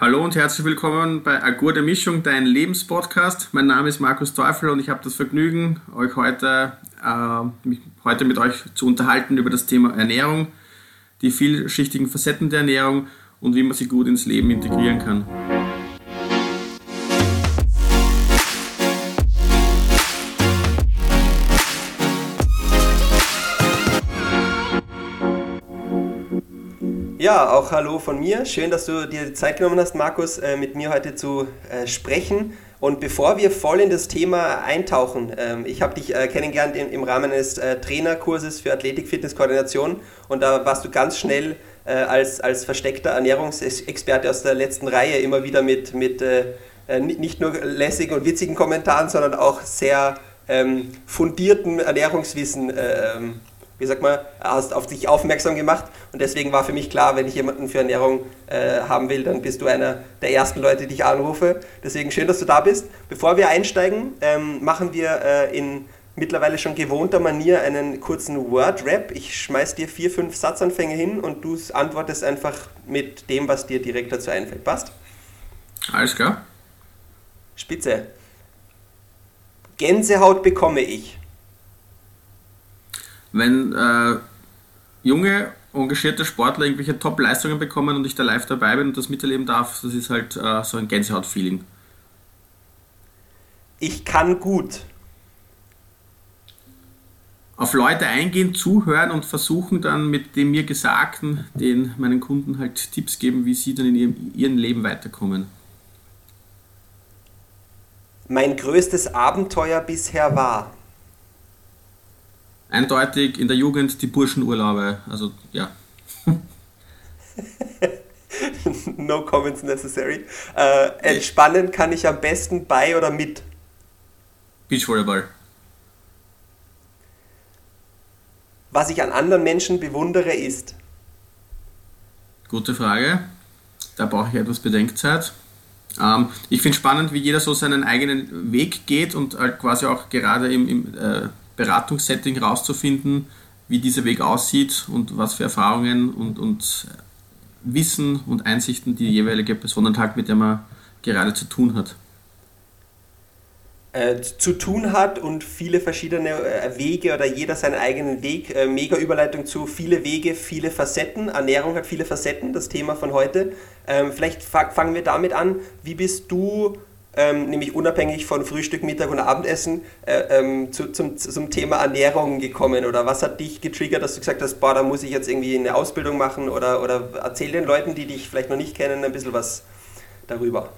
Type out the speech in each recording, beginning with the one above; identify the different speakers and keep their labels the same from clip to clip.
Speaker 1: Hallo und herzlich willkommen bei Agur der Mischung, dein Lebenspodcast. Mein Name ist Markus Teufel und ich habe das Vergnügen, euch heute, äh, heute mit euch zu unterhalten über das Thema Ernährung, die vielschichtigen Facetten der Ernährung und wie man sie gut ins Leben integrieren kann.
Speaker 2: Ja, auch hallo von mir. Schön, dass du dir die Zeit genommen hast, Markus, äh, mit mir heute zu äh, sprechen. Und bevor wir voll in das Thema eintauchen, ähm, ich habe dich äh, kennengelernt im Rahmen eines Trainerkurses für Athletik, Fitness, Koordination und da warst du ganz schnell als, als versteckter Ernährungsexperte aus der letzten Reihe immer wieder mit, mit nicht nur lässigen und witzigen Kommentaren, sondern auch sehr ähm, fundierten Ernährungswissen ähm, wie sagt man, hast auf dich aufmerksam gemacht und deswegen war für mich klar, wenn ich jemanden für Ernährung äh, haben will, dann bist du einer der ersten Leute, die ich anrufe. Deswegen schön, dass du da bist. Bevor wir einsteigen, ähm, machen wir äh, in mittlerweile schon gewohnter Manier einen kurzen Word-Rap. Ich schmeiß dir vier, fünf Satzanfänge hin und du antwortest einfach mit dem, was dir direkt dazu einfällt. Passt?
Speaker 1: Alles klar.
Speaker 2: Spitze. Gänsehaut bekomme ich
Speaker 1: wenn äh, junge, engagierte Sportler irgendwelche Top-Leistungen bekommen und ich da live dabei bin und das miterleben darf, das ist halt äh, so ein Gänsehaut-Feeling.
Speaker 2: Ich kann gut.
Speaker 1: Auf Leute eingehen, zuhören und versuchen dann mit dem mir Gesagten den meinen Kunden halt Tipps geben, wie sie dann in ihrem, ihrem Leben weiterkommen.
Speaker 2: Mein größtes Abenteuer bisher war
Speaker 1: eindeutig in der Jugend die Burschenurlaube. Also ja.
Speaker 2: no comments necessary. Äh, entspannen kann ich am besten bei oder mit?
Speaker 1: Beachvolleyball.
Speaker 2: Was ich an anderen Menschen bewundere ist?
Speaker 1: Gute Frage. Da brauche ich etwas Bedenkzeit. Ähm, ich finde spannend, wie jeder so seinen eigenen Weg geht und halt quasi auch gerade im, im äh, Beratungssetting rauszufinden, wie dieser Weg aussieht und was für Erfahrungen und, und Wissen und Einsichten die jeweilige Person hat, mit der man gerade zu tun hat.
Speaker 2: Äh, zu tun hat und viele verschiedene äh, Wege oder jeder seinen eigenen Weg. Äh, mega Überleitung zu viele Wege, viele Facetten. Ernährung hat viele Facetten, das Thema von heute. Ähm, vielleicht fangen wir damit an. Wie bist du ähm, nämlich unabhängig von Frühstück, Mittag und Abendessen, äh, ähm, zu, zum, zum Thema Ernährung gekommen? Oder was hat dich getriggert, dass du gesagt hast, boah, da muss ich jetzt irgendwie eine Ausbildung machen? Oder, oder erzähl den Leuten, die dich vielleicht noch nicht kennen, ein bisschen was darüber.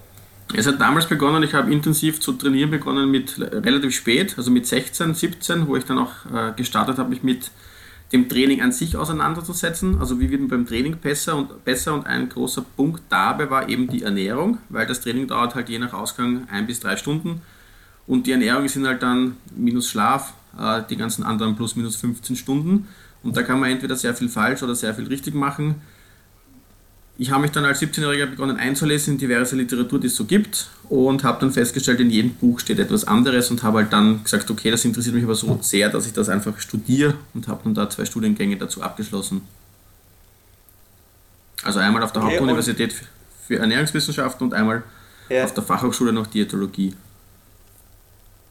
Speaker 1: Es hat damals begonnen, ich habe intensiv zu trainieren begonnen mit relativ spät, also mit 16, 17, wo ich dann auch äh, gestartet habe, mich mit dem Training an sich auseinanderzusetzen. Also wie wird man beim Training besser und besser und ein großer Punkt dabei war eben die Ernährung, weil das Training dauert halt je nach Ausgang ein bis drei Stunden. Und die Ernährung sind halt dann minus Schlaf, äh, die ganzen anderen plus minus 15 Stunden. Und da kann man entweder sehr viel falsch oder sehr viel richtig machen ich habe mich dann als 17-Jähriger begonnen einzulesen in diverse Literatur, die es so gibt und habe dann festgestellt, in jedem Buch steht etwas anderes und habe halt dann gesagt, okay, das interessiert mich aber so sehr, dass ich das einfach studiere und habe dann da zwei Studiengänge dazu abgeschlossen. Also einmal auf der okay, Hauptuniversität für Ernährungswissenschaften und einmal ja. auf der Fachhochschule noch Diätologie.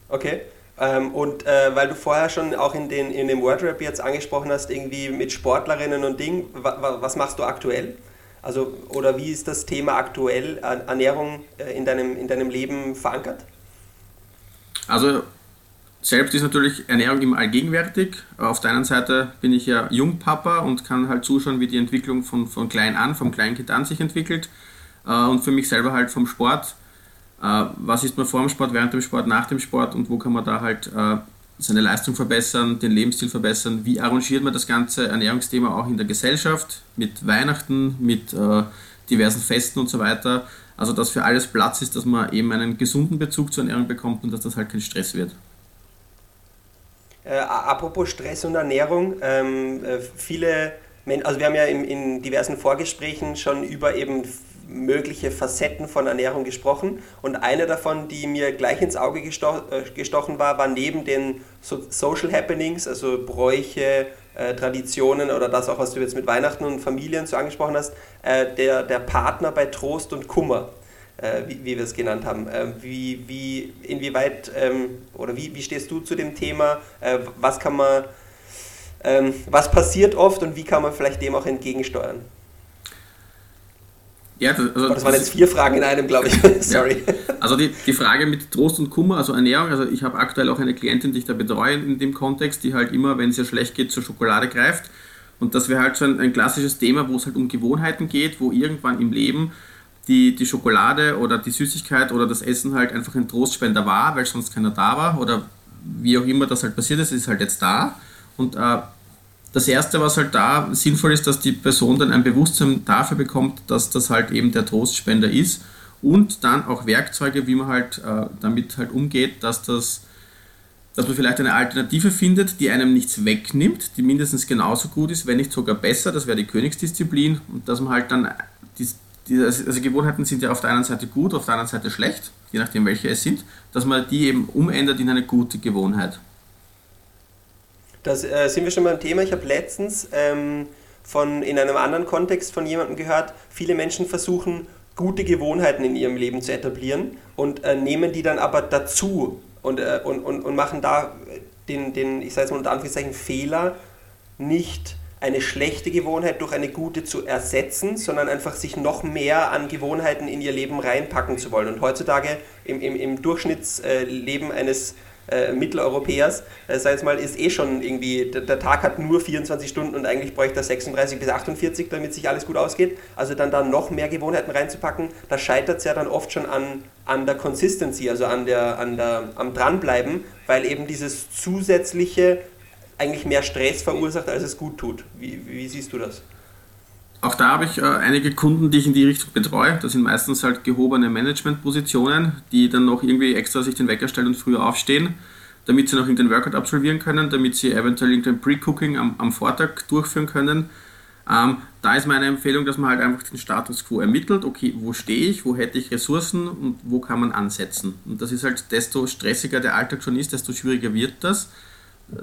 Speaker 2: Okay. Ähm, und äh, weil du vorher schon auch in, den, in dem Wordrap jetzt angesprochen hast, irgendwie mit Sportlerinnen und Ding, wa, was machst du aktuell? Also, oder wie ist das Thema aktuell Ernährung äh, in deinem, in deinem Leben verankert?
Speaker 1: Also, selbst ist natürlich Ernährung immer allgegenwärtig. Auf der einen Seite bin ich ja Jungpapa und kann halt zuschauen, wie die Entwicklung von, von klein an, vom Kleinkind an sich entwickelt. Äh, und für mich selber halt vom Sport. Äh, was ist man vor dem Sport, während dem Sport, nach dem Sport und wo kann man da halt seine Leistung verbessern, den Lebensstil verbessern. Wie arrangiert man das ganze Ernährungsthema auch in der Gesellschaft mit Weihnachten, mit äh, diversen Festen und so weiter. Also dass für alles Platz ist, dass man eben einen gesunden Bezug zur Ernährung bekommt und dass das halt kein Stress wird.
Speaker 2: Äh, apropos Stress und Ernährung, ähm, äh, viele, also wir haben ja in, in diversen Vorgesprächen schon über eben mögliche Facetten von Ernährung gesprochen und eine davon, die mir gleich ins Auge gesto äh, gestochen war, war neben den so Social Happenings, also Bräuche, äh, Traditionen oder das auch, was du jetzt mit Weihnachten und Familien so angesprochen hast, äh, der, der Partner bei Trost und Kummer, äh, wie, wie wir es genannt haben. Äh, wie, wie, inwieweit ähm, oder wie, wie stehst du zu dem Thema? Äh, was kann man, ähm, was passiert oft und wie kann man vielleicht dem auch entgegensteuern? Ja, das, also, das waren jetzt vier Fragen in einem, glaube ich. Sorry.
Speaker 1: Ja. Also die, die Frage mit Trost und Kummer, also Ernährung, also ich habe aktuell auch eine Klientin, die ich da betreue in dem Kontext, die halt immer, wenn es ihr schlecht geht, zur Schokolade greift. Und das wäre halt so ein, ein klassisches Thema, wo es halt um Gewohnheiten geht, wo irgendwann im Leben die, die Schokolade oder die Süßigkeit oder das Essen halt einfach ein Trostspender war, weil sonst keiner da war oder wie auch immer das halt passiert ist, ist halt jetzt da. Und äh, das Erste, was halt da sinnvoll ist, dass die Person dann ein Bewusstsein dafür bekommt, dass das halt eben der Trostspender ist. Und dann auch Werkzeuge, wie man halt äh, damit halt umgeht, dass das dass man vielleicht eine Alternative findet, die einem nichts wegnimmt, die mindestens genauso gut ist, wenn nicht sogar besser, das wäre die Königsdisziplin. Und dass man halt dann, die, die, also Gewohnheiten sind ja auf der einen Seite gut, auf der anderen Seite schlecht, je nachdem welche es sind, dass man die eben umändert in eine gute Gewohnheit.
Speaker 2: Da äh, sind wir schon beim Thema. Ich habe letztens ähm, von, in einem anderen Kontext von jemandem gehört, viele Menschen versuchen, gute Gewohnheiten in ihrem Leben zu etablieren und äh, nehmen die dann aber dazu und, äh, und, und, und machen da den, den ich sage es mal unter Anführungszeichen, Fehler, nicht eine schlechte Gewohnheit durch eine gute zu ersetzen, sondern einfach sich noch mehr an Gewohnheiten in ihr Leben reinpacken zu wollen. Und heutzutage im, im, im Durchschnittsleben eines äh, Mitteleuropäers, äh, sag jetzt mal, ist eh schon irgendwie, der, der, Tag hat nur 24 Stunden und eigentlich bräuchte er 36 bis 48, damit sich alles gut ausgeht. Also dann da noch mehr Gewohnheiten reinzupacken, da scheitert es ja dann oft schon an, an der Consistency, also an der, an der, am Dranbleiben, weil eben dieses zusätzliche eigentlich mehr Stress verursacht, als es gut tut. Wie, wie siehst du das?
Speaker 1: Auch da habe ich äh, einige Kunden, die ich in die Richtung betreue. Das sind meistens halt gehobene Managementpositionen, die dann noch irgendwie extra sich den Wecker stellen und früher aufstehen, damit sie noch irgendeinen Workout absolvieren können, damit sie eventuell irgendein Pre-Cooking am, am, Vortag durchführen können. Ähm, da ist meine Empfehlung, dass man halt einfach den Status quo ermittelt. Okay, wo stehe ich, wo hätte ich Ressourcen und wo kann man ansetzen? Und das ist halt, desto stressiger der Alltag schon ist, desto schwieriger wird das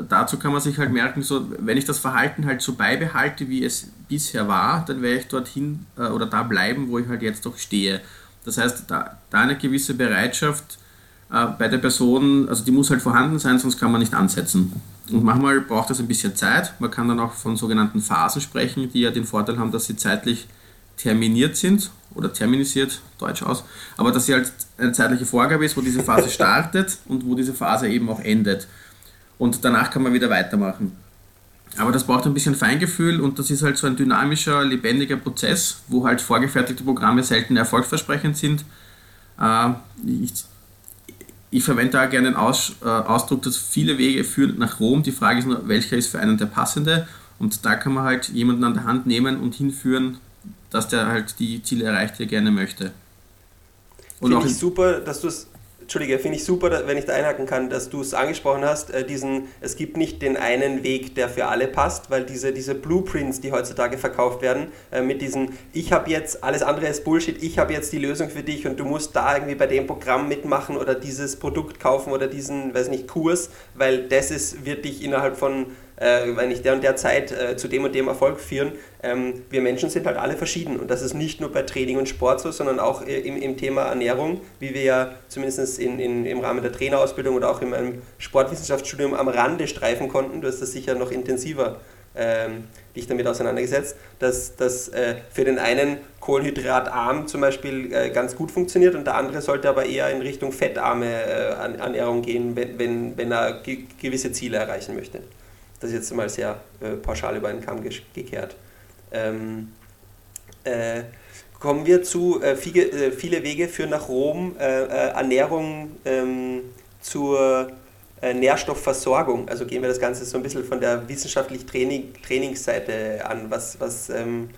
Speaker 1: dazu kann man sich halt merken, so, wenn ich das Verhalten halt so beibehalte, wie es bisher war, dann werde ich dorthin äh, oder da bleiben, wo ich halt jetzt doch stehe. Das heißt, da, da eine gewisse Bereitschaft äh, bei der Person, also die muss halt vorhanden sein, sonst kann man nicht ansetzen. Und manchmal braucht das ein bisschen Zeit. Man kann dann auch von sogenannten Phasen sprechen, die ja den Vorteil haben, dass sie zeitlich terminiert sind oder terminisiert, Deutsch aus, aber dass sie halt eine zeitliche Vorgabe ist, wo diese Phase startet und wo diese Phase eben auch endet und danach kann man wieder weitermachen. Aber das braucht ein bisschen Feingefühl und das ist halt so ein dynamischer, lebendiger Prozess, wo halt vorgefertigte Programme selten erfolgsversprechend sind. Äh, ich, ich verwende da gerne den Aus, äh, Ausdruck, dass viele Wege führen nach Rom. Die Frage ist nur, welcher ist für einen der passende. Und da kann man halt jemanden an der Hand nehmen und hinführen, dass der halt die Ziele erreicht, die er gerne möchte.
Speaker 2: Und Finde ich super, dass du es Entschuldige, finde ich super, wenn ich da einhaken kann, dass du es angesprochen hast, äh, diesen, es gibt nicht den einen Weg, der für alle passt, weil diese, diese Blueprints, die heutzutage verkauft werden, äh, mit diesen, ich habe jetzt, alles andere ist Bullshit, ich habe jetzt die Lösung für dich und du musst da irgendwie bei dem Programm mitmachen oder dieses Produkt kaufen oder diesen, weiß nicht, Kurs, weil das ist, wird dich innerhalb von äh, wenn ich der und der Zeit äh, zu dem und dem Erfolg führen. Ähm, wir Menschen sind halt alle verschieden und das ist nicht nur bei Training und Sport so, sondern auch äh, im, im Thema Ernährung, wie wir ja zumindest in, in, im Rahmen der Trainerausbildung oder auch in meinem Sportwissenschaftsstudium am Rande streifen konnten. Du hast das sicher noch intensiver ähm, dich damit auseinandergesetzt, dass das äh, für den einen kohlenhydratarm zum Beispiel äh, ganz gut funktioniert und der andere sollte aber eher in Richtung fettarme äh, Ernährung gehen, wenn, wenn, wenn er ge gewisse Ziele erreichen möchte. Das ist jetzt mal sehr äh, pauschal über einen Kamm gekehrt. Ähm, äh, kommen wir zu äh, viele, äh, viele, Wege führen nach Rom, äh, äh, Ernährung ähm, zur Nährstoffversorgung. Also gehen wir das Ganze so ein bisschen von der wissenschaftlich Training, Trainingsseite an, was, was ähm,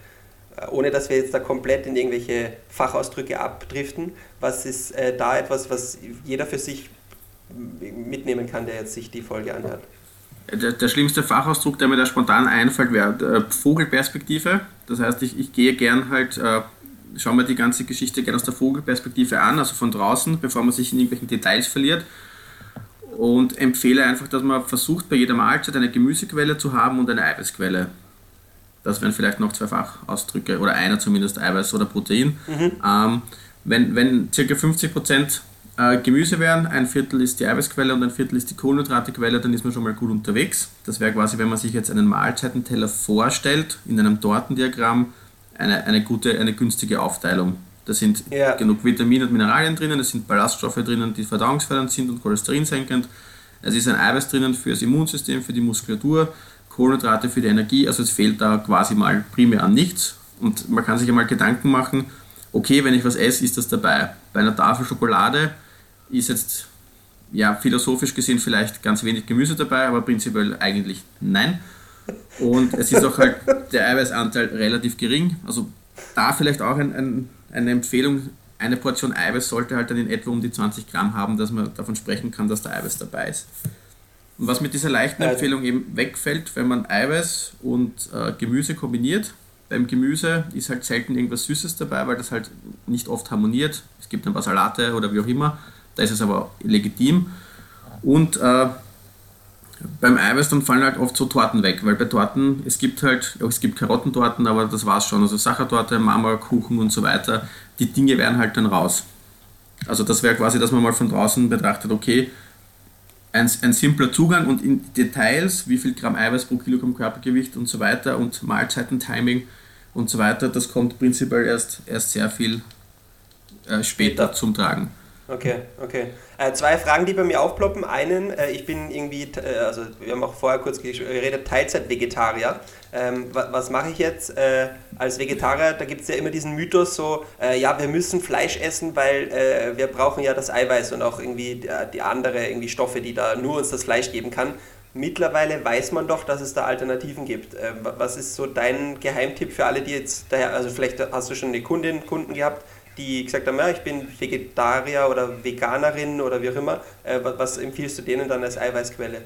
Speaker 2: ohne dass wir jetzt da komplett in irgendwelche Fachausdrücke abdriften, was ist da etwas, was jeder für sich mitnehmen kann, der jetzt sich die Folge anhört?
Speaker 1: Der, der, schlimmste Fachausdruck, der mir da spontan einfällt, wäre äh, Vogelperspektive. Das heißt, ich, ich gehe gern halt, äh, schaue mir die ganze Geschichte gerne aus der Vogelperspektive an, also von draußen, bevor man sich in irgendwelchen Details verliert. und empfehle einfach, dass man versucht, bei jeder Mahlzeit eine Gemüsequelle zu haben und eine Eiweißquelle. Das wären vielleicht noch zwei Fachausdrücke oder einer zumindest Eiweiß oder Protein. Mhm. Ähm, wenn, wenn ca. 50% äh, Gemüse wären, ein Viertel ist die Eiweißquelle und ein Viertel ist die Kohlenhydratequelle, dann ist man schon mal gut unterwegs. Das wäre quasi, wenn man sich jetzt einen Mahlzeitenteller vorstellt, in einem Tortendiagramm, eine, eine gute, eine günstige Aufteilung. Da sind ja. genug Vitamine und Mineralien drinnen, es sind Ballaststoffe drinnen, die verdauungsfördernd sind und cholesterinsenkend. Es ist ein Eiweiß drinnen für das Immunsystem, für die Muskulatur, Kohlenhydrate für die Energie, also es fehlt da quasi mal primär an nichts. Und man kann sich einmal Gedanken machen, okay, wenn ich was esse, ist das dabei. Bei einer Tafel Schokolade ist jetzt ja, philosophisch gesehen vielleicht ganz wenig Gemüse dabei, aber prinzipiell eigentlich nein. Und es ist auch halt der Eiweißanteil relativ gering. Also da vielleicht auch ein, ein eine Empfehlung, eine Portion Eiweiß sollte halt dann in etwa um die 20 Gramm haben, dass man davon sprechen kann, dass da Eiweiß dabei ist. Und was mit dieser leichten äh, Empfehlung eben wegfällt, wenn man Eiweiß und äh, Gemüse kombiniert, beim Gemüse ist halt selten irgendwas Süßes dabei, weil das halt nicht oft harmoniert. Es gibt ein paar Salate oder wie auch immer, da ist es aber legitim. Und äh, beim Eiweiß dann fallen halt oft so Torten weg, weil bei Torten, es gibt halt, es gibt Karottentorten, aber das war's schon. Also Sachertorte, Marmorkuchen und so weiter, die Dinge werden halt dann raus. Also das wäre quasi, dass man mal von draußen betrachtet, okay, ein, ein simpler Zugang und in Details, wie viel Gramm Eiweiß pro Kilogramm Körpergewicht und so weiter und Mahlzeiten-Timing und so weiter, das kommt prinzipiell erst, erst sehr viel äh, später zum Tragen.
Speaker 2: Okay, okay. Äh, zwei Fragen, die bei mir aufploppen. Einen, äh, ich bin irgendwie, äh, also wir haben auch vorher kurz geredet, Teilzeit-Vegetarier. Ähm, was, was mache ich jetzt äh, als Vegetarier? Da gibt es ja immer diesen Mythos so, äh, ja, wir müssen Fleisch essen, weil äh, wir brauchen ja das Eiweiß und auch irgendwie die andere irgendwie Stoffe, die da nur uns das Fleisch geben kann. Mittlerweile weiß man doch, dass es da Alternativen gibt. was ist so dein Geheimtipp für alle, die jetzt daher, also vielleicht hast du schon eine Kundin, Kunden gehabt, die gesagt haben, ja, ich bin Vegetarier oder Veganerin oder wie auch immer, äh, was empfiehlst du denen dann als Eiweißquelle?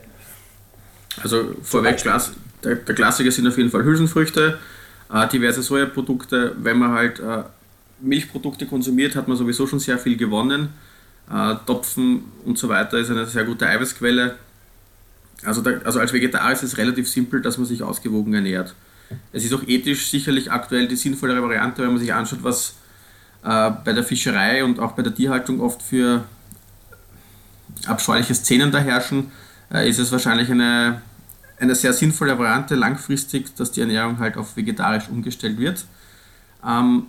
Speaker 1: Also vorweg, Klass, der, der, Klassiker sind auf jeden Fall Hülsenfrüchte, äh, diverse Sojaprodukte. Wenn man halt äh, Milchprodukte konsumiert, hat man sowieso schon sehr viel gewonnen. Äh, Topfen und so weiter ist eine sehr gute Eiweißquelle. Also, da, also als Vegetarier ist es relativ simpel, dass man sich ausgewogen ernährt. Es ist auch ethisch sicherlich aktuell die sinnvollere Variante, wenn man sich anschaut, was bei der Fischerei und auch bei der Tierhaltung oft für abscheuliche Szenen da herrschen, äh, ist es wahrscheinlich eine, eine sehr sinnvolle Variante langfristig, dass die Ernährung halt auf vegetarisch umgestellt wird. Ähm,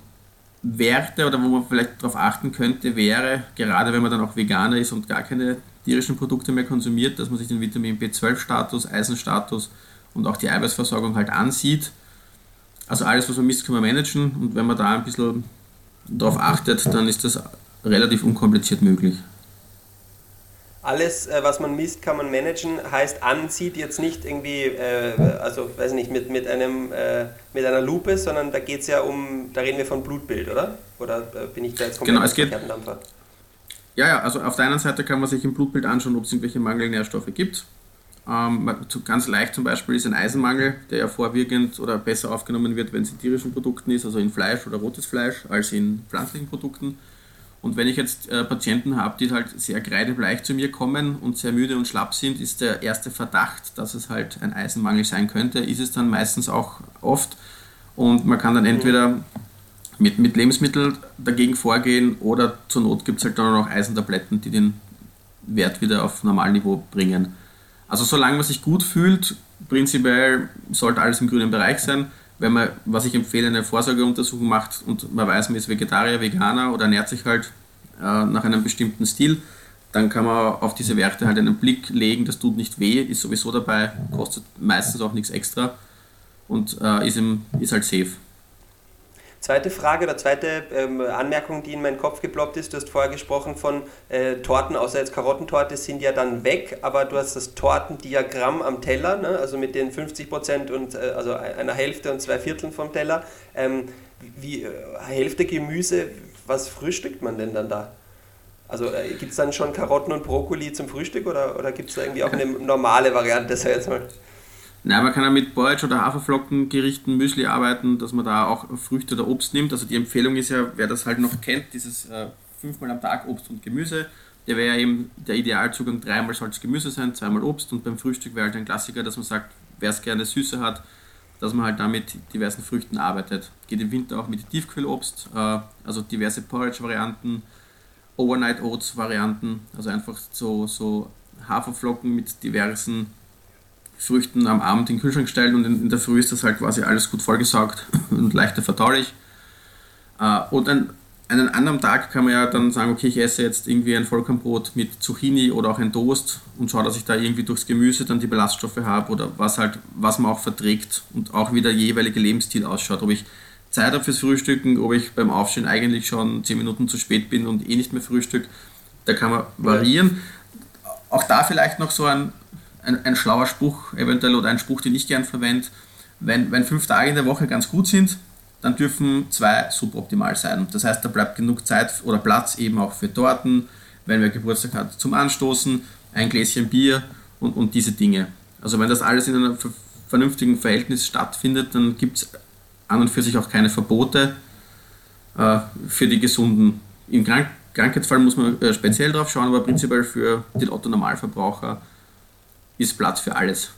Speaker 1: Werte oder wo man vielleicht darauf achten könnte, wäre, gerade wenn man dann auch Veganer ist und gar keine tierischen Produkte mehr konsumiert, dass man sich den Vitamin B12-Status, Eisenstatus und auch die Eiweißversorgung halt ansieht. Also alles, was man misst, kann man managen und wenn man da ein bisschen darauf achtet, dann ist das relativ unkompliziert möglich.
Speaker 2: Alles, äh, was man misst, kann man managen, heißt ansieht jetzt nicht irgendwie, äh, also weiß nicht, mit, mit, einem, äh, mit einer Lupe, sondern da geht es ja um, da reden wir von Blutbild, oder? Oder bin ich da jetzt
Speaker 1: komplett genau, es geht, Ja, ja, also auf der einen Seite kann man sich im Blutbild anschauen, ob es irgendwelche Mangelnährstoffe gibt. Ähm, ganz leicht zum Beispiel ist ein Eisenmangel, der ja vorwiegend oder besser aufgenommen wird, wenn es in tierischen Produkten ist, also in Fleisch oder rotes Fleisch, als in pflanzlichen Produkten. Und wenn ich jetzt äh, Patienten habe, die halt sehr kreidebleich zu mir kommen und sehr müde und schlapp sind, ist der erste Verdacht, dass es halt ein Eisenmangel sein könnte, ist es dann meistens auch oft. Und man kann dann entweder mit, mit Lebensmitteln dagegen vorgehen oder zur Not gibt es halt dann auch Eisentabletten, die den Wert wieder auf Normalniveau bringen. Also solange man sich gut fühlt, prinzipiell sollte alles im grünen Bereich sein. Wenn man, was ich empfehle, eine Vorsorgeuntersuchung macht und man weiß, man ist Vegetarier, Veganer oder ernährt sich halt äh, nach einem bestimmten Stil, dann kann man auf diese Werte halt einen Blick legen. Das tut nicht weh, ist sowieso dabei, kostet meistens auch nichts extra und äh, ist, im, ist halt safe.
Speaker 2: Zweite Frage oder zweite ähm, Anmerkung, die in meinen Kopf geploppt ist, du hast vorher gesprochen von äh, Torten, außer jetzt Karottentorte, sind ja dann weg, aber du hast das Tortendiagramm am Teller, ne? also mit den 50 Prozent und äh, also einer Hälfte und zwei Vierteln vom Teller. Ähm, wie, äh, Hälfte Gemüse, was frühstückt man denn dann da? Also äh, gibt es dann schon Karotten und Brokkoli zum Frühstück oder, oder gibt es da irgendwie auch eine normale Variante, sag jetzt mal?
Speaker 1: Na, man kann ja mit Porridge oder Haferflockengerichten, Müsli arbeiten, dass man da auch Früchte oder Obst nimmt. Also die Empfehlung ist ja, wer das halt noch kennt, dieses äh, fünfmal am Tag Obst und Gemüse. der wäre eben der Idealzugang, dreimal soll es Gemüse sein, zweimal Obst und beim Frühstück wäre halt ein Klassiker, dass man sagt, wer es gerne Süße hat, dass man halt damit diversen Früchten arbeitet. Geht im Winter auch mit Tiefkühlobst, äh, also diverse Porridge-Varianten, Overnight Oats-Varianten, also einfach so, so Haferflocken mit diversen Früchten am Abend in den Kühlschrank stellen und in, der Früh ist das halt quasi alles gut vollgesaugt und leichter verdaulich. Äh, und ein einen anderen Tag kann man ja dann sagen, okay, ich esse jetzt irgendwie ein Vollkornbrot mit Zucchini oder auch ein Toast und schaue, dass ich da irgendwie durchs Gemüse dann die Ballaststoffe habe oder was halt, was man auch verträgt und auch wie der jeweilige Lebensstil ausschaut. Ob ich Zeit habe fürs Frühstücken, ob ich beim Aufstehen eigentlich schon 10 Minuten zu spät bin und eh nicht mehr Frühstück, da kann man variieren. Auch da vielleicht noch so ein, ein, ein schlauer Spruch eventuell oder ein Spruch, den ich gern verwende. Wenn, wenn fünf Tage in der Woche ganz gut sind, dann dürfen zwei suboptimal sein. Das heißt, da bleibt genug Zeit oder Platz eben auch für Torten, wenn wer Geburtstag hat, zum Anstoßen, ein Gläschen Bier und, und diese Dinge. Also wenn das alles in einem vernünftigen Verhältnis stattfindet, dann gibt es an und für sich auch keine Verbote äh, für die Gesunden. Im Krank Krankheitsfall muss man äh, speziell drauf schauen, aber prinzipiell für den Otto-Normalverbraucher ist Platz für alles.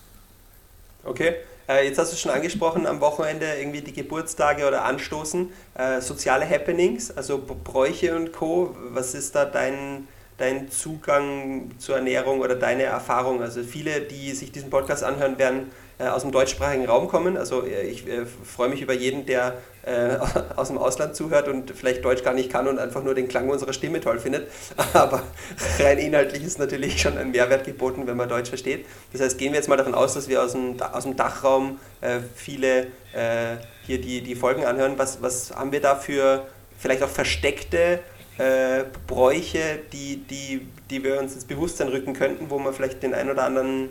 Speaker 2: Okay. Äh, jetzt hast du schon angesprochen, am Wochenende irgendwie die Geburtstage oder Anstoßen, äh, soziale Happenings, also Bräuche und Co. Was ist da dein, dein Zugang zur Ernährung oder deine Erfahrung? Also viele, die sich diesen Podcast anhören, werden aus dem deutschsprachigen Raum kommen. Also äh, ich äh, freue mich über jeden, der äh, aus dem Ausland zuhört und vielleicht Deutsch gar nicht kann und einfach nur den Klang unserer Stimme toll findet. Aber rein inhaltlich ist natürlich schon ein Mehrwert geboten, wenn man Deutsch versteht. Das heißt, gehen wir jetzt mal davon aus, dass wir aus dem, aus dem Dachraum äh, viele äh, hier die, die Folgen anhören. Was, was haben wir da für vielleicht auch versteckte äh, Bräuche, die, die, die wir uns ins Bewusstsein rücken könnten, wo man vielleicht den ein oder anderen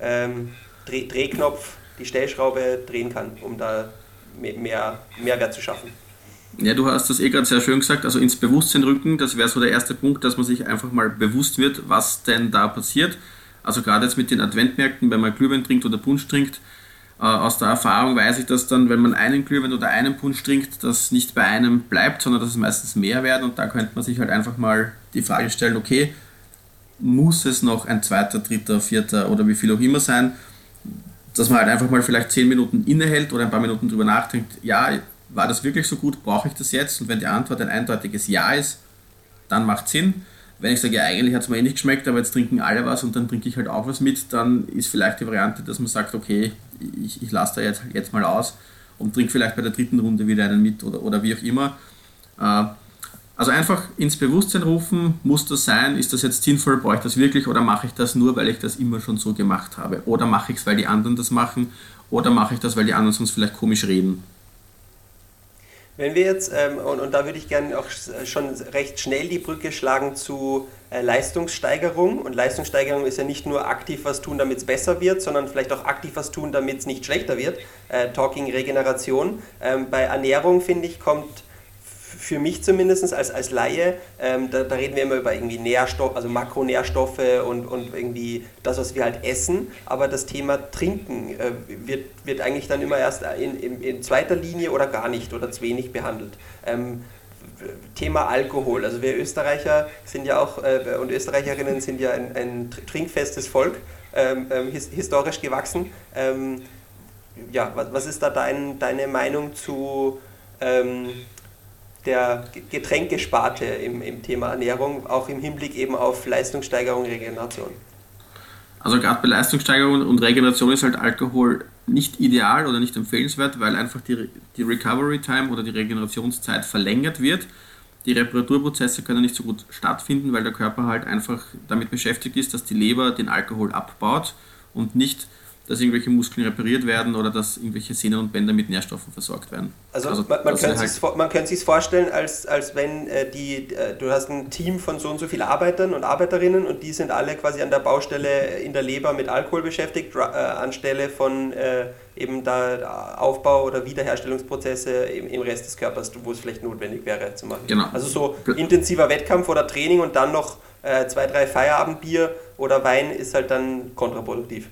Speaker 2: ähm, Dreh, Drehknopf, die Stellschraube drehen kann, um da mehr Mehrwert zu schaffen.
Speaker 1: Ja, du hast das eh gerade sehr schön gesagt, also ins Bewusstsein rücken, das wäre so der erste Punkt, dass man sich einfach mal bewusst wird, was denn da passiert. Also gerade jetzt mit den Adventmärkten, wenn man Glühwein trinkt oder Punsch trinkt, äh, aus der Erfahrung weiß ich, dass dann, wenn man einen Glühwein oder einen Punsch trinkt, das nicht bei einem bleibt, sondern dass es meistens mehr werden und da könnte man sich halt einfach mal die Frage stellen, okay, muss es noch ein zweiter, dritter, vierter oder wie viel auch immer sein dass man halt einfach mal vielleicht zehn Minuten innehält oder ein paar Minuten drüber nachdenkt, ja, war das wirklich so gut, brauche ich das jetzt? Und wenn die Antwort ein eindeutiges Ja ist, dann macht Sinn. Wenn ich sage, ja, eigentlich hat es mir eh nicht geschmeckt, aber jetzt trinken alle was und dann trinke ich halt auch was mit, dann ist vielleicht die Variante, dass man sagt, okay, ich, ich lasse da jetzt, jetzt mal aus und trinke vielleicht bei der dritten Runde wieder einen mit oder, oder wie auch immer. Äh, also einfach ins Bewusstsein rufen, muss das sein, ist das jetzt sinnvoll, brauche ich das wirklich oder mache ich das nur, weil ich das immer schon so gemacht habe? Oder mache ich es, weil die anderen das machen? Oder mache ich das, weil die anderen sonst vielleicht komisch reden?
Speaker 2: Wenn wir jetzt, ähm, und, und, da würde ich gerne auch schon recht schnell die Brücke schlagen zu äh, Leistungssteigerung. Und Leistungssteigerung ist ja nicht nur aktiv was tun, damit es besser wird, sondern vielleicht auch aktiv was tun, damit es nicht schlechter wird. Äh, Talking Regeneration. Ähm, bei Ernährung, finde ich, kommt für mich zumindest als, als Laie, ähm, da, da, reden wir immer über irgendwie Nährstoffe, also Makronährstoffe und, und irgendwie das, was wir halt essen. Aber das Thema Trinken äh, wird, wird eigentlich dann immer erst in, in, in, zweiter Linie oder gar nicht oder zu wenig behandelt. Ähm, Thema Alkohol. Also wir Österreicher sind ja auch äh, und Österreicherinnen sind ja ein, ein trinkfestes Volk, ähm, ähm his, historisch gewachsen. Ähm, ja, was, was ist da dein, deine Meinung zu ähm, der Getränkesparte im, im Thema Ernährung, auch im Hinblick eben auf Leistungssteigerung, Regeneration.
Speaker 1: Also gerade bei Leistungssteigerung und Regeneration ist halt Alkohol nicht ideal oder nicht empfehlenswert, weil einfach die, die Recovery Time oder die Regenerationszeit verlängert wird. Die Reparaturprozesse können nicht so gut stattfinden, weil der Körper halt einfach damit beschäftigt ist, dass die Leber den Alkohol abbaut und nicht dass irgendwelche Muskeln repariert werden oder dass irgendwelche Sehnen und Bänder mit Nährstoffen versorgt werden.
Speaker 2: Also, also man, man könnte halt sich man könnte sich vorstellen, als, als wenn äh, die, äh, du hast ein Team von so und so vielen Arbeitern und Arbeiterinnen und die sind alle quasi an der Baustelle in der Leber mit Alkohol beschäftigt, äh, anstelle von äh, eben da Aufbau- oder Wiederherstellungsprozesse im, im, Rest des Körpers, wo es vielleicht notwendig wäre zu machen. Genau. Also so intensiver Wettkampf oder Training und dann noch äh, zwei, drei Feierabendbier oder Wein ist halt dann kontraproduktiv.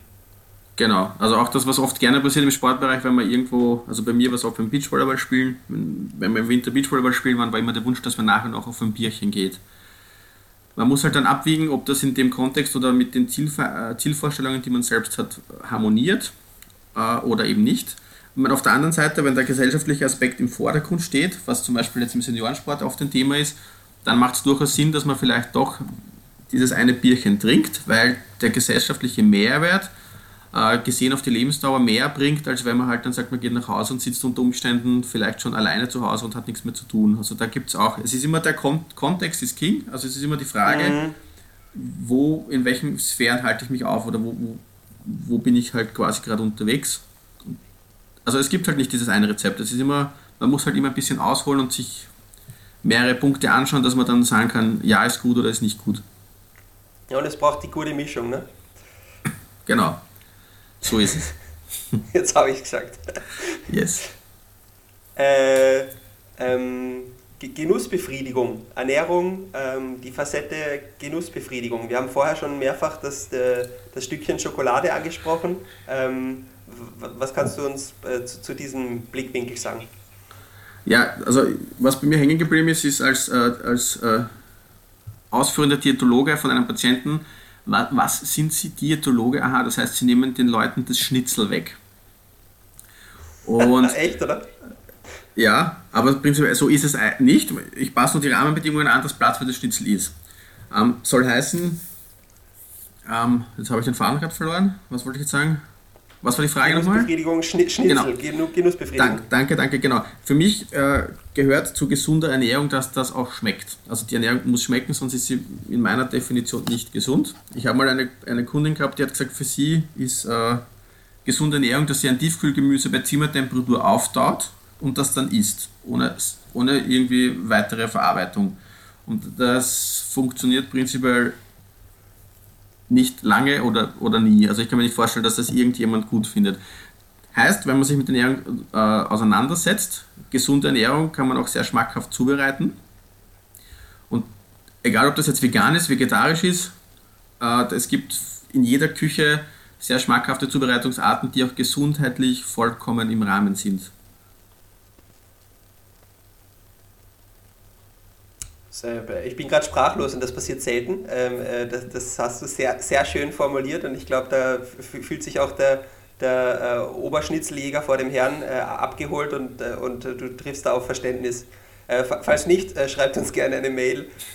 Speaker 1: Genau, also auch das, was oft gerne passiert im Sportbereich, wenn wir irgendwo, also bei mir war es auch beim Beachvolleyball spielen, wenn, wenn wir im Winter Beachvolleyball spielen waren, war immer der Wunsch, dass man nachher noch auf ein Bierchen geht. man muss halt dann abwiegen, ob das in dem Kontext oder mit den Zielver äh, Zielvorstellungen, die man selbst hat, harmoniert äh, oder eben nicht. Und auf der anderen Seite, wenn der gesellschaftliche Aspekt im Vordergrund steht, was zum Beispiel jetzt im Seniorensport oft ein Thema ist, dann macht es durchaus Sinn, dass man vielleicht doch dieses eine Bierchen trinkt, weil der gesellschaftliche Mehrwert äh, gesehen auf die Lebensdauer mehr bringt, als wenn man halt dann sagt, man geht nach Hause und sitzt unter Umständen vielleicht schon alleine zu Hause und hat nichts mehr zu tun. Also da gibt es auch, es ist immer der Kon Kontext ist King, also es ist immer die Frage, mhm. wo, in welchen Sphären halte ich mich auf oder wo, wo, wo bin ich halt quasi gerade unterwegs. Also es gibt halt nicht dieses eine Rezept, es ist immer, man muss halt immer ein bisschen ausholen und sich mehrere Punkte anschauen, dass man dann sagen kann, ja ist gut oder ist nicht gut.
Speaker 2: Ja, und es braucht die gute Mischung, ne?
Speaker 1: Genau. So ist es.
Speaker 2: Jetzt habe ich gesagt.
Speaker 1: Yes.
Speaker 2: Äh, ähm, Genussbefriedigung, Ernährung, ähm, die Facette Genussbefriedigung. Wir haben vorher schon mehrfach das, äh, das Stückchen Schokolade angesprochen. Ähm, was kannst du uns äh, zu, zu, diesem Blickwinkel sagen?
Speaker 1: Ja, also was bei mir hängen geblieben ist, ist als, äh, als äh, ausführender Diätologe von einem Patienten, was sind Sie Diätologe? Aha, das heißt, Sie nehmen den Leuten das Schnitzel weg.
Speaker 2: Und Echt, oder?
Speaker 1: Ja, aber prinzipiell so ist es nicht. Ich passe nur die Rahmenbedingungen an, dass Platz für das Schnitzel ist. Ähm, soll heißen, ähm, jetzt habe ich den Faden gerade verloren. Was wollte ich jetzt sagen? Was war die Frage
Speaker 2: nochmal? Genussbefriedigung, Schnitzel,
Speaker 1: genau. Genussbefriedigung. danke, danke, genau. Für mich äh, gehört zu gesunder Ernährung, dass das auch schmeckt. Also die Ernährung muss schmecken, sonst ist sie in meiner Definition nicht gesund. Ich habe mal eine, eine Kundin gehabt, die hat gesagt, für sie ist äh, gesunde Ernährung, dass sie ein Tiefkühlgemüse bei Zimmertemperatur auftaut und das dann isst, ohne, ohne irgendwie weitere Verarbeitung. Und das funktioniert prinzipiell nicht lange oder, oder nie. Also ich kann mir nicht vorstellen, dass das irgendjemand gut findet. Heißt, wenn man sich mit Ernährung äh, auseinandersetzt, gesunde Ernährung kann man auch sehr schmackhaft zubereiten. Und egal, ob das jetzt vegan ist, vegetarisch ist, äh, es gibt in jeder Küche sehr schmackhafte Zubereitungsarten, die auch gesundheitlich vollkommen im Rahmen sind.
Speaker 2: Ich bin gerade sprachlos und das passiert selten. Ähm, äh, das, das, hast du sehr, sehr schön formuliert und ich glaube, da fühlt sich auch der, der äh, Oberschnitzeljäger vor dem Herrn äh, abgeholt und, und du triffst da auf Verständnis. Falls nicht, schreibt uns gerne eine Mail,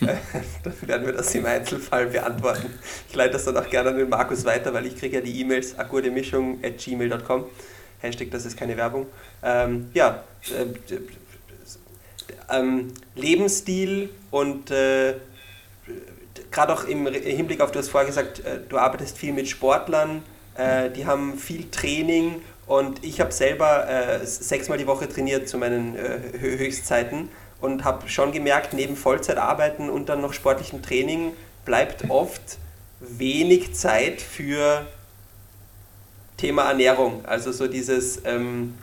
Speaker 2: dann werden wir das im Einzelfall beantworten. Ich leite das dann auch gerne an den Markus weiter, weil ich kriege ja die E-Mails akkurdemischung.gmail.com. Hashtag, das ist keine Werbung. Ähm, ja, ähm, Lebensstil und äh, gerade auch im Hinblick auf, du hast vorher gesagt, äh, du arbeitest viel mit Sportlern, äh, die haben viel Training und ich habe selber äh, sechsmal die Woche trainiert zu meinen äh, Höchstzeiten und habe schon gemerkt, neben Vollzeitarbeiten und dann noch sportlichem Training bleibt oft wenig Zeit für Thema Ernährung. Also so dieses, ähm,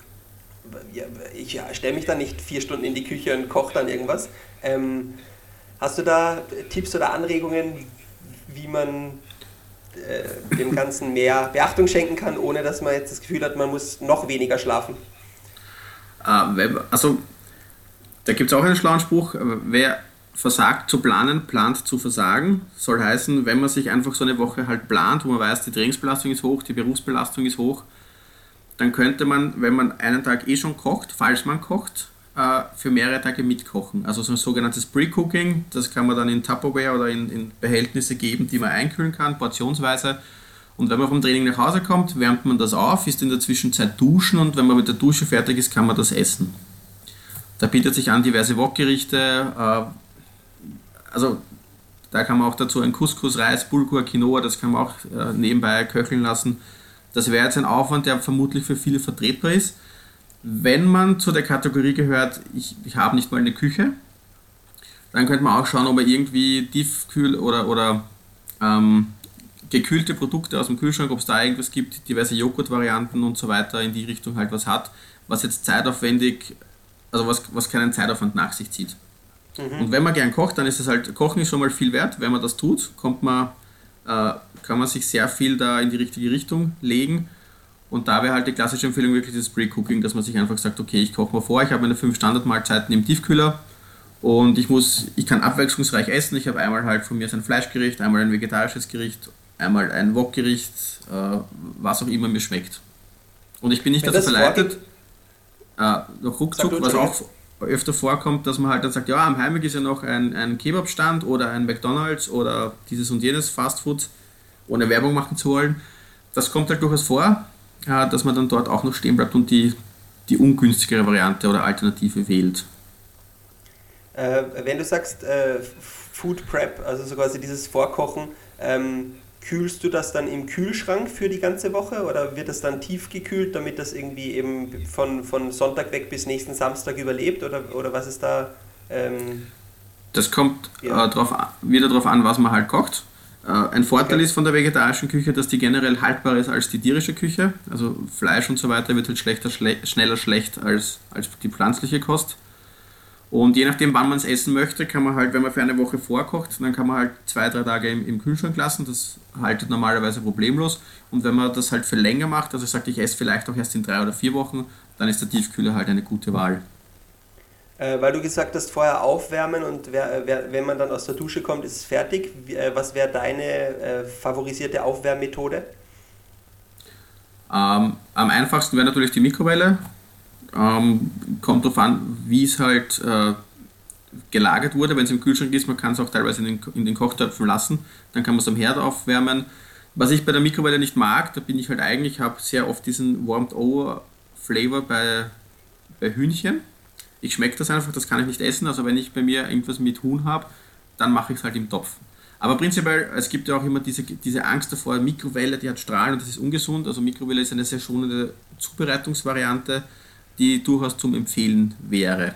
Speaker 2: ich stelle mich dann nicht vier Stunden in die Küche und koche dann irgendwas. Ähm, hast du da Tipps oder Anregungen, wie man äh, dem Ganzen mehr Beachtung schenken kann, ohne dass man jetzt das Gefühl hat, man muss noch weniger schlafen?
Speaker 1: Äh, also, da gibt es auch einen schlauen Spruch, wer versagt zu planen, plant zu versagen. Soll heißen, wenn man sich einfach so eine Woche halt plant, wo man weiß, die Trainingsbelastung ist hoch, die Berufsbelastung ist hoch, dann könnte man, wenn man einen Tag eh schon kocht, falls man kocht, äh, für mehrere Tage mitkochen. Also so ein sogenanntes Pre-Cooking, das kann man dann in Tupperware oder in, in Behältnisse geben, die man einkühlen kann, portionsweise. Und wenn man vom Training nach Hause kommt, wärmt man das auf, ist in der Zwischenzeit duschen und wenn man mit der Dusche fertig ist, kann man das essen. Da bietet sich an diverse Wokgerichte, äh, also da kann man auch dazu ein Couscous, Reis, Bulgur, Quinoa, das kann man auch äh, nebenbei köcheln lassen. Das wäre jetzt ein Aufwand, der vermutlich für viele vertretbar ist. Wenn man zu der Kategorie gehört, ich, ich habe nicht mal eine Küche, dann könnte man auch schauen, ob man irgendwie Tiefkühl- oder, oder ähm, gekühlte Produkte aus dem Kühlschrank, ob es da irgendwas gibt, diverse Joghurt-Varianten und so weiter in die Richtung halt was hat, was jetzt zeitaufwendig, also was, was keinen Zeitaufwand nach sich zieht. Mhm. Und wenn man gern kocht, dann ist es halt, Kochen ist schon mal viel wert. Wenn man das tut, kommt man äh, kann man sich sehr viel da in die richtige Richtung legen. Und da wäre halt die klassische Empfehlung wirklich das Pre-Cooking, dass man sich einfach sagt, okay, ich koche mal vor, ich habe meine fünf Standardmahlzeiten im Tiefkühler Und ich muss, ich kann abwechslungsreich essen. Ich habe einmal halt von mir ein Fleischgericht, einmal ein vegetarisches Gericht, einmal ein Wokgericht, äh, was auch immer mir schmeckt. Und ich bin nicht dazu verleitet, äh, noch ruckzuck, was auch öfter vorkommt, dass man halt dann sagt, ja, am Heimweg ist ja noch ein, ein Kebabstand oder ein McDonalds oder dieses und jenes Fastfood, ohne Werbung machen zu wollen. Das kommt halt durchaus vor, äh, dass man dann dort auch noch stehen bleibt und die, die ungünstigere Variante oder Alternative wählt.
Speaker 2: Äh, wenn du sagst äh, Food Prep, also so quasi dieses Vorkochen, ähm, kühlst du das dann im Kühlschrank für die ganze Woche oder wird das dann tief gekühlt, damit das irgendwie eben von, von Sonntag weg bis nächsten Samstag überlebt oder, oder was ist da? Ähm,
Speaker 1: das kommt ja. äh, drauf, wieder darauf an, was man halt kocht. Äh, ein Vorteil okay. ist von der vegetarischen Küche, dass die generell haltbarer ist als die tierische Küche. Also Fleisch und so weiter wird halt schlechter, schle schneller schlecht als, als die pflanzliche Kost. Und je nachdem, wann man es essen möchte, kann man halt, wenn man für eine Woche vorkocht, dann kann man halt zwei, drei Tage im, im Kühlschrank lassen. Das haltet normalerweise problemlos. Und wenn man das halt für länger macht, also sagt, ich esse vielleicht auch erst in drei oder vier Wochen, dann ist der Tiefkühler halt eine gute Wahl.
Speaker 2: Äh, weil du gesagt hast, vorher aufwärmen und wer, wer, wenn man dann aus der Dusche kommt, ist es fertig. Äh, was wäre deine äh, favorisierte Aufwärmmethode?
Speaker 1: Ähm, am einfachsten wäre natürlich die Mikrowelle. Ähm, kommt darauf an, wie es halt äh, gelagert wurde. Wenn es im Kühlschrank ist, man kann es auch teilweise in den, in den Kochtöpfen lassen. Dann kann man es am Herd aufwärmen. Was ich bei der Mikrowelle nicht mag, da bin ich halt eigentlich, habe sehr oft diesen Warmed Over Flavor bei, bei Hühnchen. Ich schmecke das einfach, das kann ich nicht essen. Also wenn ich bei mir irgendwas mit Huhn habe, dann mache ich es halt im Topf. Aber prinzipiell, es gibt ja auch immer diese, diese Angst davor, Mikrowelle, die hat Strahlen und das ist ungesund. Also Mikrowelle ist eine sehr schonende Zubereitungsvariante die durchaus zum Empfehlen wäre.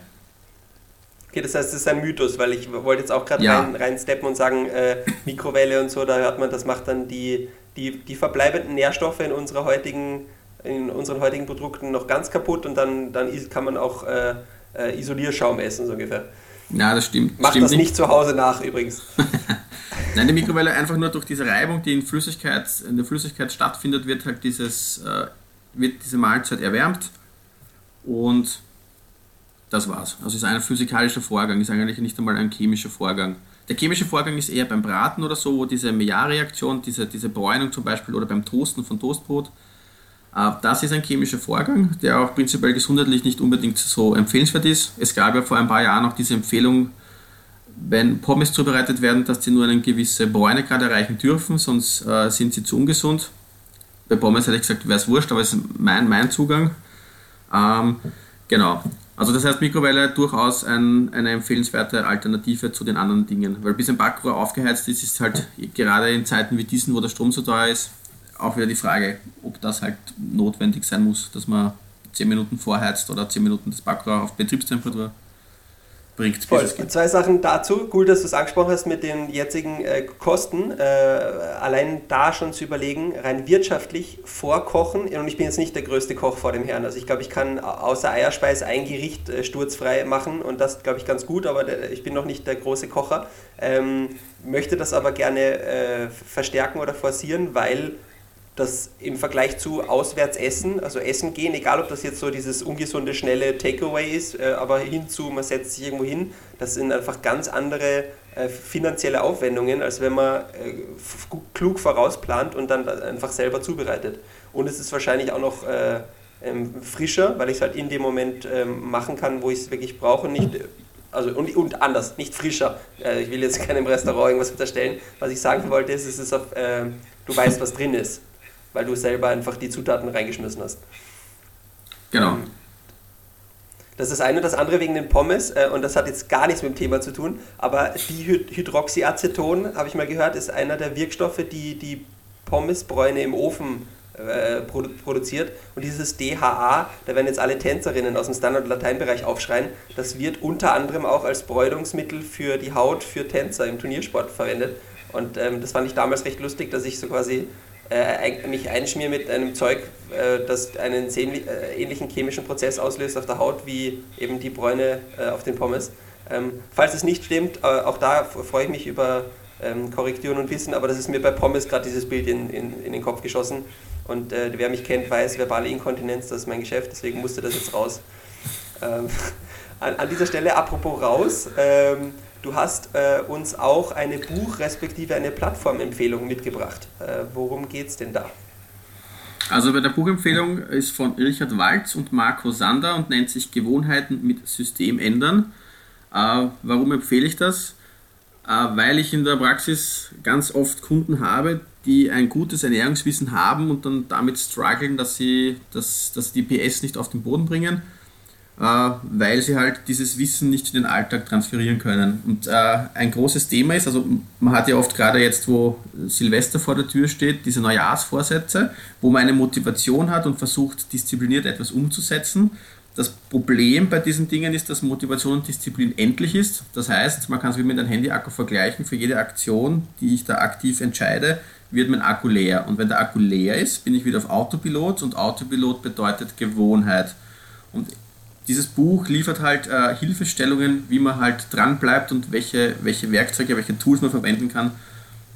Speaker 2: Okay, das heißt, das ist ein Mythos, weil ich wollte jetzt auch gerade ja. rein, rein steppen und sagen, äh, Mikrowelle und so, da hört man, das macht dann die, die, die verbleibenden Nährstoffe in, unserer heutigen, in unseren heutigen Produkten noch ganz kaputt und dann, dann kann man auch äh, äh, Isolierschaum essen, so ungefähr.
Speaker 1: Ja, das stimmt.
Speaker 2: Macht
Speaker 1: stimmt
Speaker 2: das nicht. nicht zu Hause nach übrigens.
Speaker 1: Nein, die Mikrowelle einfach nur durch diese Reibung, die in, Flüssigkeit, in der Flüssigkeit stattfindet, wird halt dieses, äh, wird diese Mahlzeit erwärmt und das war's. Also es ist ein physikalischer Vorgang, ist eigentlich nicht einmal ein chemischer Vorgang. Der chemische Vorgang ist eher beim Braten oder so, wo diese Maillard-Reaktion, diese, diese Bräunung zum Beispiel oder beim Toasten von Toastbrot, äh, das ist ein chemischer Vorgang, der auch prinzipiell gesundheitlich nicht unbedingt so empfehlenswert ist. Es gab ja vor ein paar Jahren auch diese Empfehlung, wenn Pommes zubereitet werden, dass sie nur einen gewissen Bräunegrad erreichen dürfen, sonst äh, sind sie zu ungesund. Bei Pommes hätte ich gesagt, wäre es wurscht, aber es ist mein, mein Zugang. Ähm, genau. Also das heißt Mikrowelle durchaus ein, eine empfehlenswerte Alternative zu den anderen Dingen. Weil bis ein Backrohr aufgeheizt ist, ist halt gerade in Zeiten wie diesen, wo der Strom so teuer ist, auch wieder die Frage, ob das halt notwendig sein muss, dass man 10 Minuten vorheizt oder 10 Minuten das Backrohr auf Betriebstemperatur bringt.
Speaker 2: Voll. Zwei Sachen dazu. Cool, dass du es angesprochen hast mit den jetzigen äh, Kosten. Äh, allein da schon zu überlegen, rein wirtschaftlich vorkochen. Und ich bin jetzt nicht der größte Koch vor dem Herrn. Also ich glaube, ich kann außer Eierspeis ein Gericht äh, sturzfrei machen und das glaube ich ganz gut, aber der, ich bin noch nicht der große Kocher. Ähm, möchte das aber gerne äh, verstärken oder forcieren, weil das im Vergleich zu Auswärtsessen, also Essen gehen, egal ob das jetzt so dieses ungesunde, schnelle Takeaway ist, äh, aber hinzu, man setzt sich irgendwo hin, das sind einfach ganz andere äh, finanzielle Aufwendungen, als wenn man äh, klug vorausplant und dann einfach selber zubereitet. Und es ist wahrscheinlich auch noch äh, ähm, frischer, weil ich es halt in dem Moment ähm, machen kann, wo ich es wirklich brauche, nicht also und, und anders, nicht frischer. Äh, ich will jetzt keinem Restaurant irgendwas unterstellen. Was ich sagen wollte, ist, es ist auf, äh, du weißt, was drin ist weil du selber einfach die Zutaten reingeschmissen hast.
Speaker 1: Genau.
Speaker 2: Das ist eine, das andere wegen den Pommes äh, und das hat jetzt gar nichts mit dem Thema zu tun, aber Dihydroxyaceton, habe ich mal gehört, ist einer der Wirkstoffe, die die Pommesbräune im Ofen äh, produ produziert und dieses DHA, da werden jetzt alle Tänzerinnen aus dem Standard- und Lateinbereich aufschreien, das wird unter anderem auch als Bräunungsmittel für die Haut für Tänzer im Turniersport verwendet und ähm, das fand ich damals recht lustig, dass ich so quasi äh, mich einschmiere mit einem Zeug, äh, das einen äh, ähnlichen chemischen Prozess auslöst auf der Haut wie eben die Bräune äh, auf den Pommes. Ähm, falls es nicht stimmt, äh, auch da freue ich mich über ähm, Korrekturen und Wissen, aber das ist mir bei Pommes gerade dieses Bild in, in, in, den Kopf geschossen. Und äh, wer mich kennt, weiß, verbale Inkontinenz, das ist mein Geschäft, deswegen musste das jetzt raus. Ähm, an, an, dieser Stelle, apropos raus, ähm, du hast äh, uns auch eine Buch- respektive eine Plattformempfehlung mitgebracht. Äh, worum geht es denn da?
Speaker 1: Also bei der Buchempfehlung ist von Richard Walz und Marco Sander und nennt sich Gewohnheiten mit System ändern. Äh, warum empfehle ich das? Äh, weil ich in der Praxis ganz oft Kunden habe, die ein gutes Ernährungswissen haben und dann damit strugglen, dass sie das, dass die PS nicht auf den Boden bringen, weil sie halt dieses Wissen nicht in den Alltag transferieren können. Und äh, ein großes Thema ist, also man hat ja oft gerade jetzt, wo Silvester vor der Tür steht, diese Neujahrsvorsätze, wo man eine Motivation hat und versucht, diszipliniert etwas umzusetzen. Das Problem bei diesen Dingen ist, dass Motivation und Disziplin endlich ist. Das heißt, man kann es wie mit einem Handy-Akku vergleichen. Für jede Aktion, die ich da aktiv entscheide, wird mein Akku leer. Und wenn der Akku leer ist, bin ich wieder auf Autopilot und Autopilot bedeutet Gewohnheit. Und dieses Buch liefert halt äh, Hilfestellungen, wie man halt dran bleibt und welche, welche Werkzeuge, welche Tools man verwenden kann,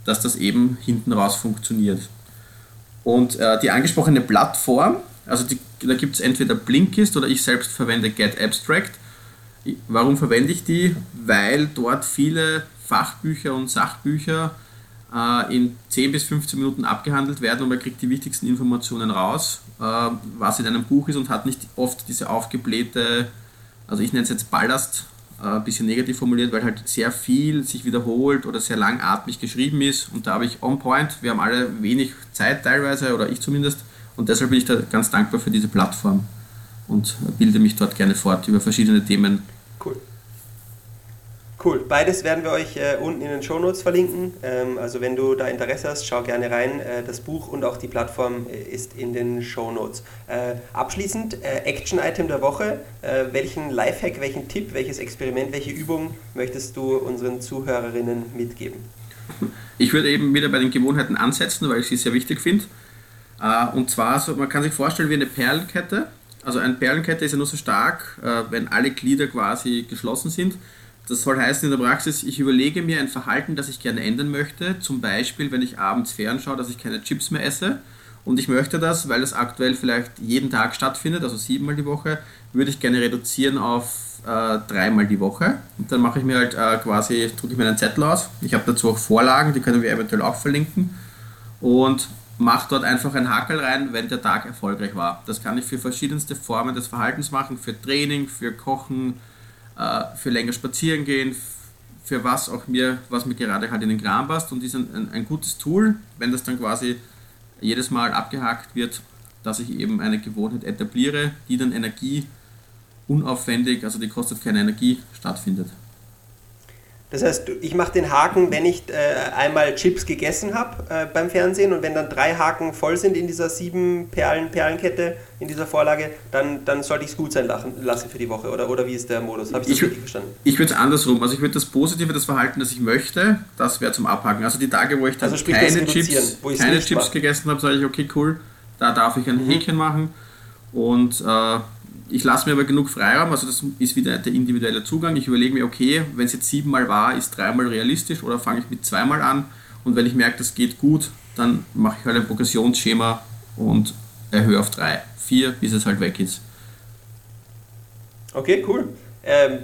Speaker 1: dass das eben hinten raus funktioniert. Und äh, die angesprochene Plattform, also die, da gibt es entweder Blinkist oder ich selbst verwende Get Abstract. Warum verwende ich die? Weil dort viele Fachbücher und Sachbücher äh, in 10 bis 15 Minuten abgehandelt werden und man kriegt die wichtigsten Informationen raus, was in einem Buch ist und hat nicht oft diese aufgeblähte, also ich nenne es jetzt Ballast, äh, ein bisschen negativ formuliert, weil halt sehr viel sich wiederholt oder sehr langatmig geschrieben ist und da habe ich on point, wir haben alle wenig Zeit teilweise oder ich zumindest und deshalb bin ich da ganz dankbar für diese Plattform und bilde mich dort gerne fort über verschiedene Themen.
Speaker 2: Cool. Cool, beides werden wir euch äh, unten in den Shownotes verlinken. Ähm, also wenn du da Interesse hast, schau gerne rein. Äh, das Buch und auch die Plattform äh, ist in den Shownotes. Äh, abschließend, äh, Action-Item der Woche. Äh, welchen Lifehack, welchen Tipp, welches Experiment, welche Übung möchtest du unseren Zuhörerinnen mitgeben?
Speaker 1: Ich würde eben wieder bei den Gewohnheiten ansetzen, weil ich sie sehr wichtig finde. und zwar, so, man kann sich vorstellen wie eine Perlenkette. Also eine Perlenkette ist ja nur so stark, wenn alle Glieder quasi geschlossen sind. Das soll heißen in der Praxis, ich überlege mir ein Verhalten, das ich gerne ändern möchte. Zum Beispiel, wenn ich abends fernschaue, dass ich keine Chips mehr esse. Und ich möchte das, weil das aktuell vielleicht jeden Tag stattfindet, also siebenmal die Woche, würde ich gerne reduzieren auf äh, dreimal die Woche. Und dann mache ich mir halt äh, quasi, drücke ich mir einen Zettel aus. Ich habe dazu auch Vorlagen, die können wir eventuell auch verlinken. Und mache dort einfach einen Hakel rein, wenn der Tag erfolgreich war. Das kann ich für verschiedenste Formen des Verhaltens machen, für Training, für Kochen, für länger spazieren gehen, für was auch mir, was mir gerade halt in den Kram passt und ist ein, ein, ein gutes Tool, wenn das dann quasi jedes Mal abgehakt wird, dass ich eben eine Gewohnheit etabliere, die dann Energie unaufwendig, also die kostet keine Energie, stattfindet.
Speaker 2: Das heißt, ich mache den Haken, wenn ich äh, einmal Chips gegessen habe äh, beim Fernsehen und wenn dann drei Haken voll sind in dieser sieben Perlen Perlenkette in dieser Vorlage, dann, dann sollte ich es gut sein lassen für die Woche oder, oder wie ist der Modus?
Speaker 1: Habe ich das ich, richtig verstanden? Ich würde es andersrum, also ich würde das Positive, das Verhalten, das ich möchte, das wäre zum Abhaken. Also die Tage, wo ich dann also keine Chips, keine Chips gegessen habe, sage ich, okay, cool, da darf ich ein mhm. Häkchen machen und äh, ich lasse mir aber genug Freiraum, also das ist wieder der individuelle Zugang. Ich überlege mir, okay, wenn es jetzt siebenmal war, ist dreimal realistisch oder fange ich mit zweimal an und wenn ich merke, das geht gut, dann mache ich halt ein Progressionsschema und erhöhe auf drei, vier, bis es halt weg ist.
Speaker 2: Okay, cool. Ähm,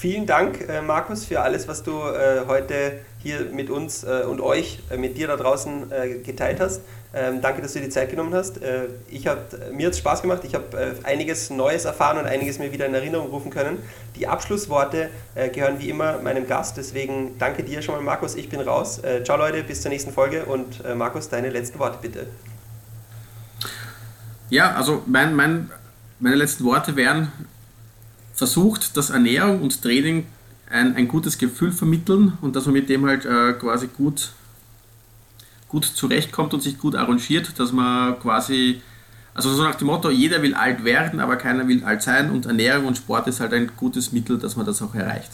Speaker 2: vielen Dank, äh, Markus, für alles, was du äh, heute hier mit uns äh, und euch, äh, mit dir da draußen äh, geteilt hast. Ähm, danke, dass du dir die Zeit genommen hast. Äh, ich hab, mir hat es Spaß gemacht. Ich habe einiges Neues erfahren und einiges mir wieder in Erinnerung rufen können. Die Abschlussworte gehören wie immer meinem Gast. Deswegen danke dir schon mal, Markus. Ich bin raus. Ciao, Leute. Bis zur nächsten Folge. Und Markus, deine letzten Worte bitte.
Speaker 1: Ja, also mein, mein, meine letzten Worte wären versucht, dass Ernährung und Training ein, ein gutes Gefühl vermitteln und dass man mit dem halt äh, quasi gut gut zurechtkommt und sich gut arrangiert, dass man quasi, also so nach dem Motto, jeder will alt werden, aber keiner will alt sein und Ernährung und Sport ist halt ein gutes Mittel, dass man das auch erreicht.